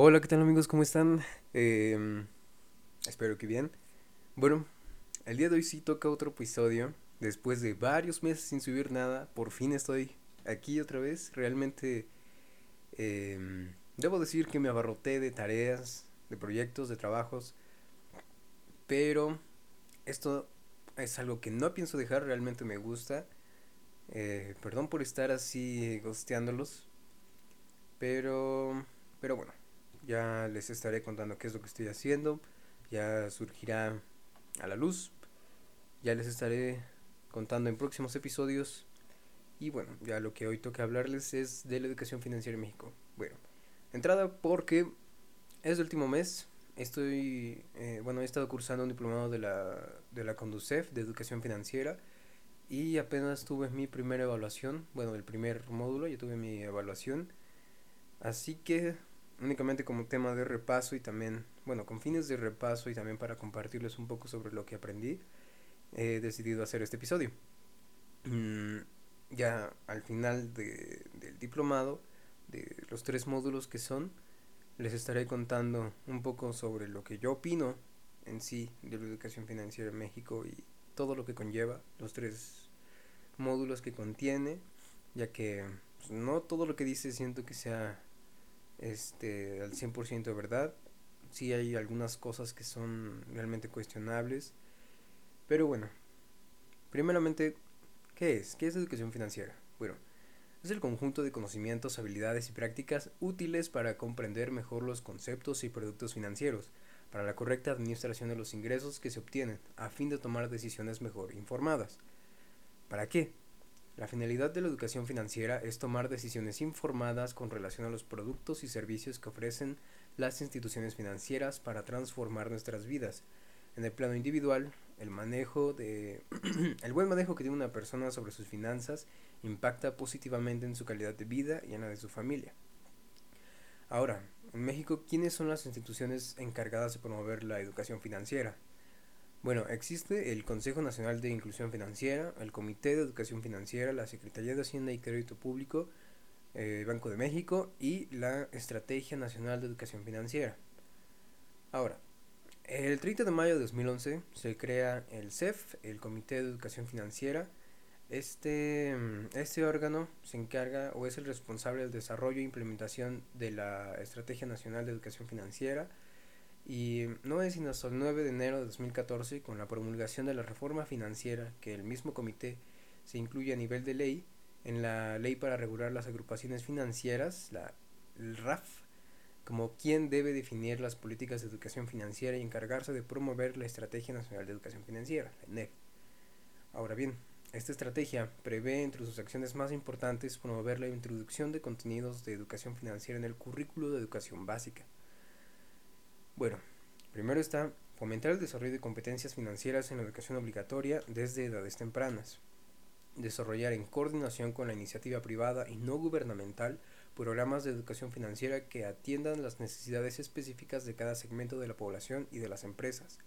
Hola, ¿qué tal amigos? ¿Cómo están? Em, espero que bien. Bueno, el día de hoy sí toca otro episodio. Después de varios meses sin subir nada, por fin estoy aquí otra vez. Realmente em, debo decir que me abarroté de tareas, de proyectos, de trabajos. Pero esto es algo que no pienso dejar, realmente me gusta. Eh, perdón por estar así gosteándolos. Pero, pero bueno, ya les estaré contando qué es lo que estoy haciendo. Ya surgirá a la luz. Ya les estaré contando en próximos episodios. Y bueno, ya lo que hoy toca hablarles es de la educación financiera en México. Bueno, entrada porque es el último mes. Estoy, eh, bueno, he estado cursando un diplomado de la, de la Conducef de educación financiera. Y apenas tuve mi primera evaluación. Bueno, el primer módulo, ya tuve mi evaluación. Así que únicamente como tema de repaso y también, bueno, con fines de repaso y también para compartirles un poco sobre lo que aprendí, he decidido hacer este episodio. Mm, ya al final de, del diplomado, de los tres módulos que son, les estaré contando un poco sobre lo que yo opino en sí de la educación financiera en México y todo lo que conlleva, los tres módulos que contiene, ya que pues, no todo lo que dice siento que sea este, al 100% de verdad. Sí hay algunas cosas que son realmente cuestionables. Pero bueno, primeramente, ¿qué es? ¿Qué es educación financiera? Bueno, es el conjunto de conocimientos, habilidades y prácticas útiles para comprender mejor los conceptos y productos financieros, para la correcta administración de los ingresos que se obtienen, a fin de tomar decisiones mejor informadas. ¿Para qué? La finalidad de la educación financiera es tomar decisiones informadas con relación a los productos y servicios que ofrecen las instituciones financieras para transformar nuestras vidas. En el plano individual, el manejo de el buen manejo que tiene una persona sobre sus finanzas impacta positivamente en su calidad de vida y en la de su familia. Ahora, en México, ¿quiénes son las instituciones encargadas de promover la educación financiera? Bueno, existe el Consejo Nacional de Inclusión Financiera, el Comité de Educación Financiera, la Secretaría de Hacienda y Crédito Público, eh, Banco de México y la Estrategia Nacional de Educación Financiera. Ahora, el 30 de mayo de 2011 se crea el CEF, el Comité de Educación Financiera. Este, este órgano se encarga o es el responsable del desarrollo e implementación de la Estrategia Nacional de Educación Financiera, y no es sino hasta el 9 de enero de 2014, con la promulgación de la reforma financiera, que el mismo comité se incluye a nivel de ley en la ley para regular las agrupaciones financieras, la RAF, como quien debe definir las políticas de educación financiera y encargarse de promover la Estrategia Nacional de Educación Financiera, la ENEF. Ahora bien, esta estrategia prevé entre sus acciones más importantes promover la introducción de contenidos de educación financiera en el currículo de educación básica bueno, primero está fomentar el desarrollo de competencias financieras en la educación obligatoria desde edades tempranas. Desarrollar en coordinación con la iniciativa privada y no gubernamental programas de educación financiera que atiendan las necesidades específicas de cada segmento de la población y de las empresas.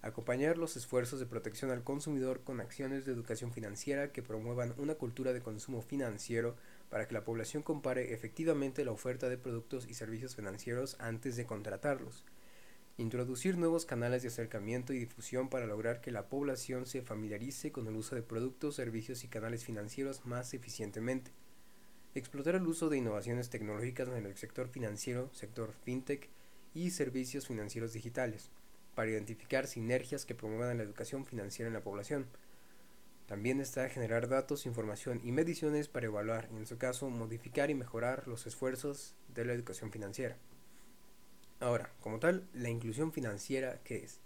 Acompañar los esfuerzos de protección al consumidor con acciones de educación financiera que promuevan una cultura de consumo financiero para que la población compare efectivamente la oferta de productos y servicios financieros antes de contratarlos Introducir nuevos canales de acercamiento y difusión para lograr que la población se familiarice con el uso de productos, servicios y canales financieros más eficientemente. Explotar el uso de innovaciones tecnológicas en el sector financiero, sector fintech y servicios financieros digitales, para identificar sinergias que promuevan la educación financiera en la población. También está generar datos, información y mediciones para evaluar y en su caso modificar y mejorar los esfuerzos de la educación financiera. Ahora, como tal, la inclusión financiera, ¿qué es?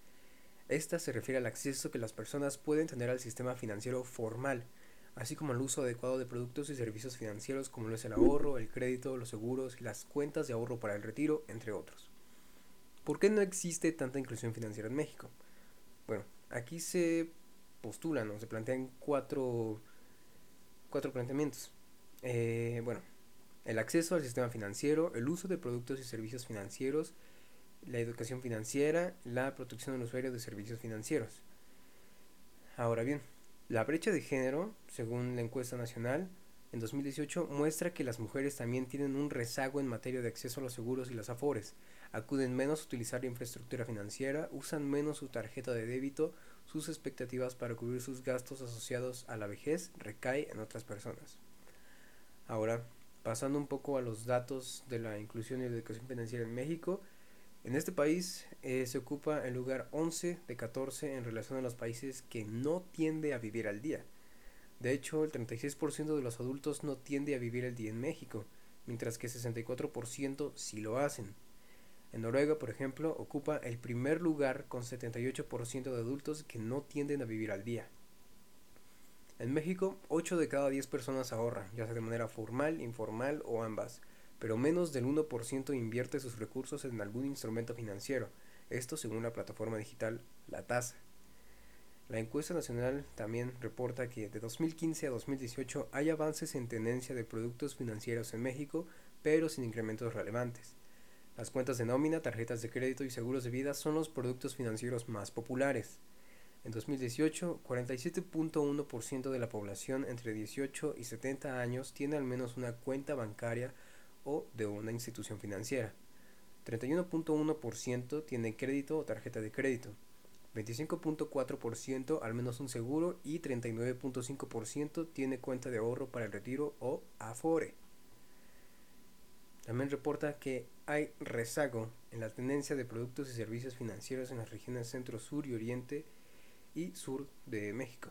Esta se refiere al acceso que las personas pueden tener al sistema financiero formal, así como al uso adecuado de productos y servicios financieros como lo es el ahorro, el crédito, los seguros las cuentas de ahorro para el retiro, entre otros. ¿Por qué no existe tanta inclusión financiera en México? Bueno, aquí se postulan o se plantean cuatro, cuatro planteamientos. Eh, bueno, el acceso al sistema financiero, el uso de productos y servicios financieros, la educación financiera, la protección del usuario de servicios financieros. Ahora bien, la brecha de género, según la encuesta nacional, en 2018 muestra que las mujeres también tienen un rezago en materia de acceso a los seguros y las afores, acuden menos a utilizar la infraestructura financiera, usan menos su tarjeta de débito, sus expectativas para cubrir sus gastos asociados a la vejez recae en otras personas. Ahora, pasando un poco a los datos de la inclusión y la educación financiera en México, en este país eh, se ocupa el lugar 11 de 14 en relación a los países que no tiende a vivir al día. De hecho, el 36% de los adultos no tiende a vivir el día en México, mientras que el 64% sí lo hacen. En Noruega, por ejemplo, ocupa el primer lugar con 78% de adultos que no tienden a vivir al día. En México, 8 de cada 10 personas ahorran, ya sea de manera formal, informal o ambas, pero menos del 1% invierte sus recursos en algún instrumento financiero, esto según la plataforma digital La Tasa. La encuesta nacional también reporta que de 2015 a 2018 hay avances en tendencia de productos financieros en México, pero sin incrementos relevantes. Las cuentas de nómina, tarjetas de crédito y seguros de vida son los productos financieros más populares. En 2018, 47.1% de la población entre 18 y 70 años tiene al menos una cuenta bancaria o de una institución financiera. 31.1% tiene crédito o tarjeta de crédito. 25.4% al menos un seguro y 39.5% tiene cuenta de ahorro para el retiro o Afore. También reporta que hay rezago en la tendencia de productos y servicios financieros en las regiones centro, sur y oriente y sur de México.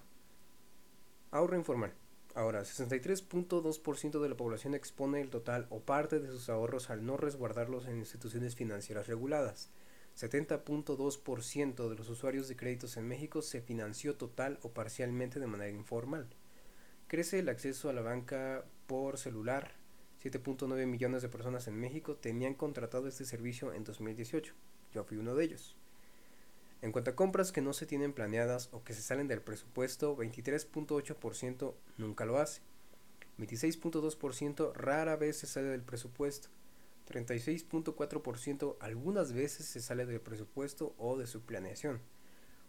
Ahorro informal. Ahora, 63.2% de la población expone el total o parte de sus ahorros al no resguardarlos en instituciones financieras reguladas. 70.2% de los usuarios de créditos en México se financió total o parcialmente de manera informal. Crece el acceso a la banca por celular. 7.9 millones de personas en México tenían contratado este servicio en 2018. Yo fui uno de ellos. En cuanto a compras que no se tienen planeadas o que se salen del presupuesto, 23.8% nunca lo hace. 26.2% rara vez se sale del presupuesto. 36.4% algunas veces se sale del presupuesto o de su planeación.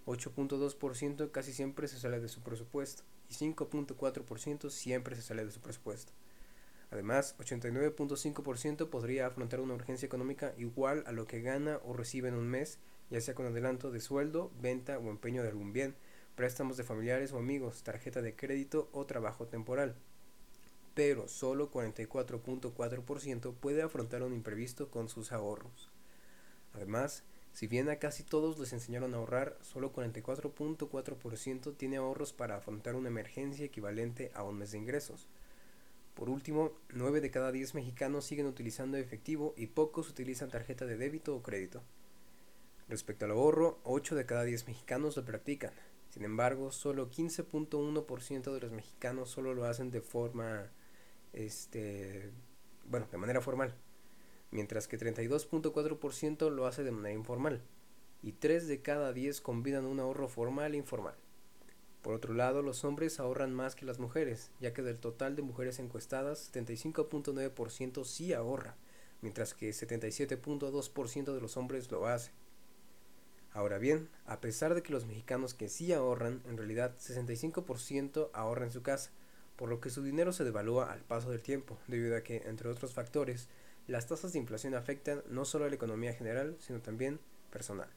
8.2% casi siempre se sale de su presupuesto y 5.4% siempre se sale de su presupuesto. Además, 89.5% podría afrontar una urgencia económica igual a lo que gana o recibe en un mes, ya sea con adelanto de sueldo, venta o empeño de algún bien, préstamos de familiares o amigos, tarjeta de crédito o trabajo temporal pero solo 44.4% puede afrontar un imprevisto con sus ahorros. Además, si bien a casi todos les enseñaron a ahorrar, solo 44.4% tiene ahorros para afrontar una emergencia equivalente a un mes de ingresos. Por último, 9 de cada 10 mexicanos siguen utilizando efectivo y pocos utilizan tarjeta de débito o crédito. Respecto al ahorro, 8 de cada 10 mexicanos lo practican. Sin embargo, solo 15.1% de los mexicanos solo lo hacen de forma este, bueno, de manera formal, mientras que 32.4% lo hace de manera informal y 3 de cada 10 combinan un ahorro formal e informal. Por otro lado, los hombres ahorran más que las mujeres, ya que del total de mujeres encuestadas, 75.9% sí ahorra, mientras que 77.2% de los hombres lo hace. Ahora bien, a pesar de que los mexicanos que sí ahorran, en realidad 65% ahorran en su casa, por lo que su dinero se devalúa al paso del tiempo, debido a que, entre otros factores, las tasas de inflación afectan no solo a la economía general, sino también personal.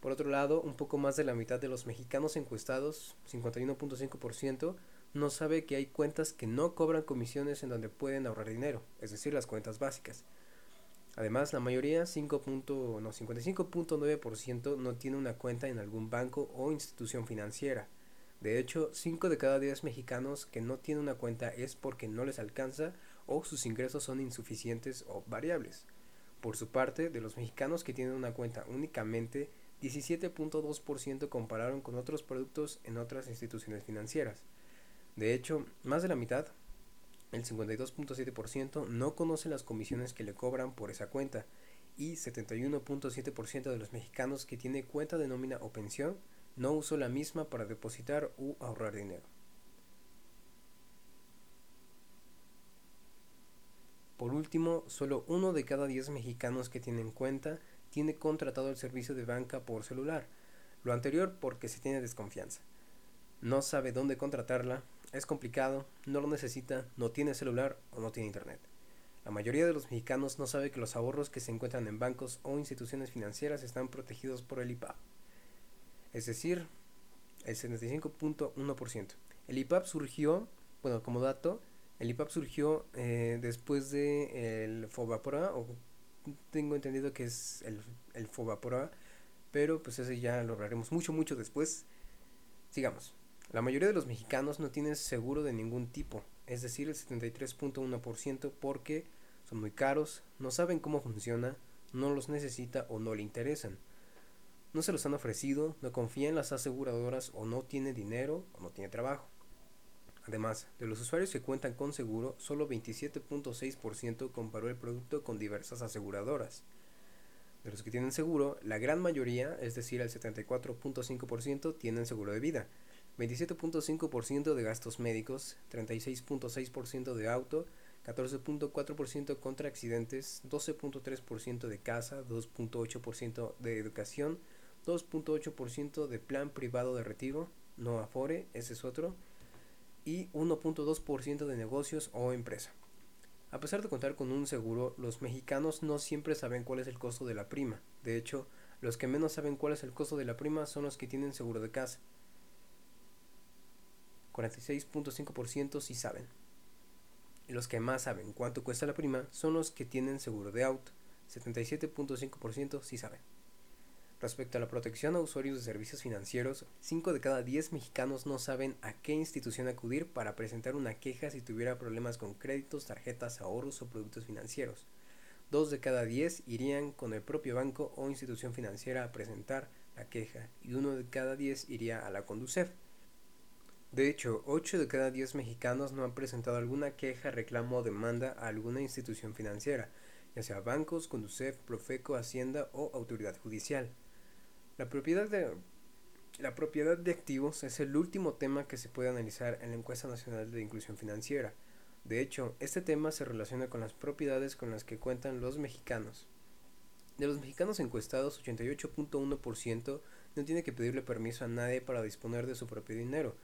Por otro lado, un poco más de la mitad de los mexicanos encuestados, 51.5%, no sabe que hay cuentas que no cobran comisiones en donde pueden ahorrar dinero, es decir, las cuentas básicas. Además, la mayoría, 55.9%, no tiene una cuenta en algún banco o institución financiera. De hecho, 5 de cada 10 mexicanos que no tienen una cuenta es porque no les alcanza o sus ingresos son insuficientes o variables. Por su parte, de los mexicanos que tienen una cuenta únicamente, 17.2% compararon con otros productos en otras instituciones financieras. De hecho, más de la mitad, el 52.7%, no conoce las comisiones que le cobran por esa cuenta y 71.7% de los mexicanos que tiene cuenta de nómina o pensión no usó la misma para depositar u ahorrar dinero. Por último, solo uno de cada diez mexicanos que tienen cuenta tiene contratado el servicio de banca por celular, lo anterior porque se tiene desconfianza. No sabe dónde contratarla es complicado, no lo necesita, no tiene celular o no tiene internet. La mayoría de los mexicanos no sabe que los ahorros que se encuentran en bancos o instituciones financieras están protegidos por el IPAP, es decir, el 75.1%. El IPAP surgió, bueno, como dato, el IPAP surgió eh, después de el Fobapora, o tengo entendido que es el, el Fobapora, pero pues ese ya lo hablaremos mucho, mucho después. Sigamos. La mayoría de los mexicanos no tienen seguro de ningún tipo, es decir, el 73.1% porque son muy caros, no saben cómo funciona, no los necesita o no le interesan. No se los han ofrecido, no confía en las aseguradoras o no tiene dinero o no tiene trabajo. Además, de los usuarios que cuentan con seguro, solo 27.6% comparó el producto con diversas aseguradoras. De los que tienen seguro, la gran mayoría, es decir, el 74.5%, tienen seguro de vida, 27.5% de gastos médicos, 36.6% de auto, 14.4% contra accidentes, 12.3% de casa, 2.8% de educación, 2.8% de plan privado de retiro, no Afore, ese es otro, y 1.2% de negocios o empresa. A pesar de contar con un seguro, los mexicanos no siempre saben cuál es el costo de la prima. De hecho, los que menos saben cuál es el costo de la prima son los que tienen seguro de casa. 46.5% sí saben. Los que más saben cuánto cuesta la prima son los que tienen seguro de auto. 77.5% sí saben. Respecto a la protección a usuarios de servicios financieros, 5 de cada 10 mexicanos no saben a qué institución acudir para presentar una queja si tuviera problemas con créditos, tarjetas, ahorros o productos financieros. 2 de cada 10 irían con el propio banco o institución financiera a presentar la queja y 1 de cada 10 iría a la Conducef. De hecho, 8 de cada 10 mexicanos no han presentado alguna queja, reclamo o demanda a alguna institución financiera, ya sea bancos, Conducef, Profeco, Hacienda o autoridad judicial. La propiedad de la propiedad de activos es el último tema que se puede analizar en la encuesta nacional de inclusión financiera. De hecho, este tema se relaciona con las propiedades con las que cuentan los mexicanos. De los mexicanos encuestados, 88.1% no tiene que pedirle permiso a nadie para disponer de su propio dinero,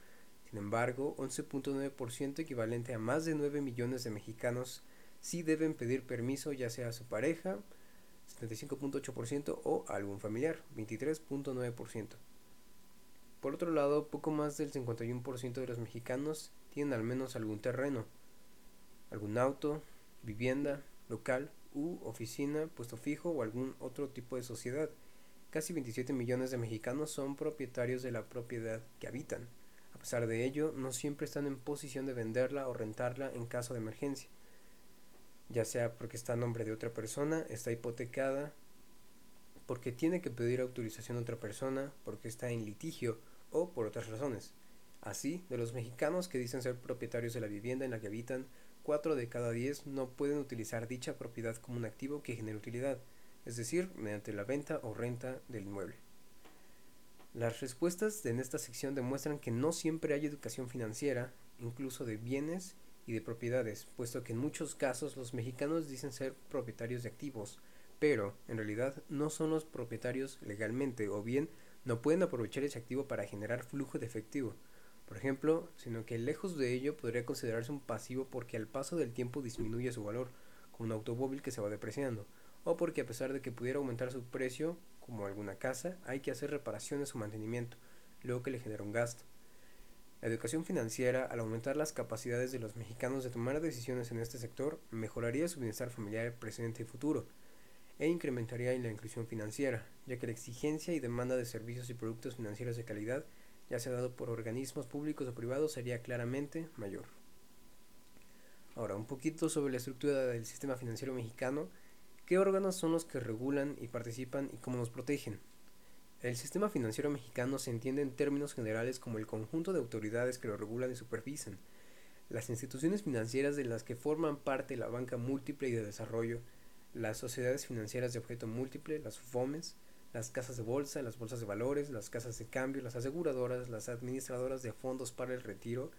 sin embargo, 11.9% equivalente a más de 9 millones de mexicanos sí deben pedir permiso ya sea a su pareja, 75.8% o a algún familiar, 23.9%. Por otro lado, poco más del 51% de los mexicanos tienen al menos algún terreno, algún auto, vivienda, local u oficina, puesto fijo o algún otro tipo de sociedad. Casi 27 millones de mexicanos son propietarios de la propiedad que habitan. A pesar de ello, no siempre están en posición de venderla o rentarla en caso de emergencia, ya sea porque está a nombre de otra persona, está hipotecada, porque tiene que pedir autorización a otra persona, porque está en litigio o por otras razones. Así, de los mexicanos que dicen ser propietarios de la vivienda en la que habitan, 4 de cada 10 no pueden utilizar dicha propiedad como un activo que genere utilidad, es decir, mediante la venta o renta del inmueble. Las respuestas en esta sección demuestran que no siempre hay educación financiera, incluso de bienes y de propiedades, puesto que en muchos casos los mexicanos dicen ser propietarios de activos, pero en realidad no son los propietarios legalmente o bien no pueden aprovechar ese activo para generar flujo de efectivo, por ejemplo, sino que lejos de ello podría considerarse un pasivo porque al paso del tiempo disminuye su valor, como un automóvil que se va depreciando, o porque a pesar de que pudiera aumentar su precio, como alguna casa, hay que hacer reparaciones o mantenimiento, luego que le genera un gasto. La educación financiera, al aumentar las capacidades de los mexicanos de tomar decisiones en este sector, mejoraría su bienestar familiar presente y futuro, e incrementaría la inclusión financiera, ya que la exigencia y demanda de servicios y productos financieros de calidad, ya sea dado por organismos públicos o privados, sería claramente mayor. Ahora, un poquito sobre la estructura del sistema financiero mexicano ¿Qué órganos son los que regulan y participan y cómo nos protegen? El sistema financiero mexicano se entiende en términos generales como el conjunto de autoridades que lo regulan y supervisan. Las instituciones financieras de las que forman parte la banca múltiple y de desarrollo, las sociedades financieras de objeto múltiple, las FOMES, las casas de bolsa, las bolsas de valores, las casas de cambio, las aseguradoras, las administradoras de fondos para el retiro,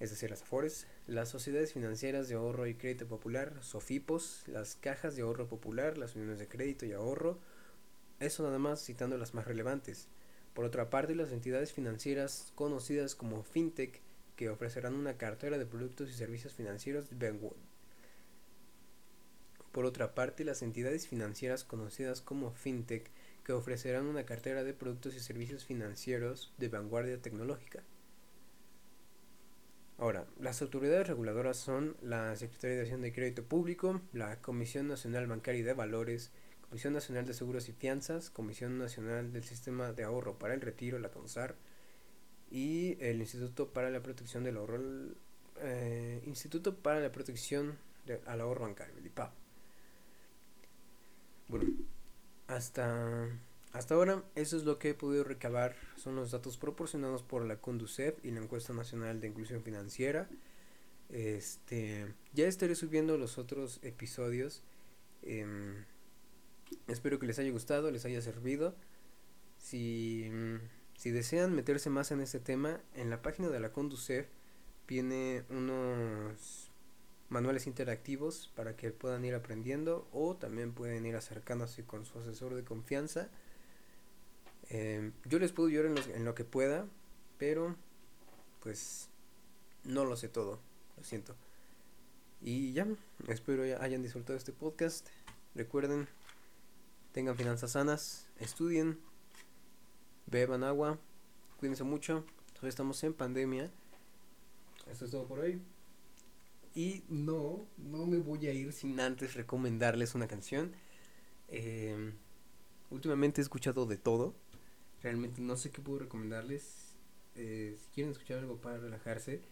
es decir, las AFORES, las sociedades financieras de ahorro y crédito popular, SOFIPOS, las cajas de ahorro popular, las uniones de crédito y ahorro, eso nada más citando las más relevantes. Por otra parte, las entidades financieras conocidas como FinTech, que ofrecerán una cartera de productos y servicios financieros. Por otra parte, las entidades financieras conocidas como FinTech que ofrecerán una cartera de productos y servicios financieros de vanguardia tecnológica. Ahora, las autoridades reguladoras son la Secretaría de Acción de Crédito Público, la Comisión Nacional Bancaria y de Valores, Comisión Nacional de Seguros y Fianzas, Comisión Nacional del Sistema de Ahorro para el Retiro, la CONSAR, y el Instituto para la Protección del Ahorro, eh, Instituto para la Protección al Ahorro Bancario, el IPAP. Bueno, hasta, hasta ahora eso es lo que he podido recabar, son los datos proporcionados por la Conducef y la Encuesta Nacional de Inclusión Financiera. Este, ya estaré subiendo los otros episodios. Em, espero que les haya gustado, les haya servido. Si, si desean meterse más en este tema, en la página de la Conducef viene unos manuales interactivos para que puedan ir aprendiendo o también pueden ir acercándose con su asesor de confianza. Em, yo les puedo ayudar en, lo que pueda, pero pues no lo sé todo, lo siento. Y ya, espero hayan disfrutado este podcast. Recuerden, tengan finanzas sanas, estudien, beban agua, cuídense mucho. Todavía estamos en pandemia. Esto es todo por hoy. Y no, no me voy a ir sin antes recomendarles una canción. Em, últimamente he escuchado de todo. Realmente no sé qué puedo recomendarles. Eh, si quieren escuchar algo para relajarse,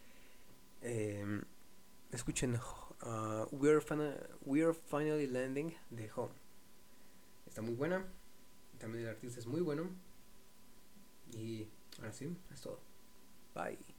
em, escuchen uh, We're, We're Finally Landing de Home. Está muy buena. También el artista es muy bueno. Y ahora sí, es todo. Bye.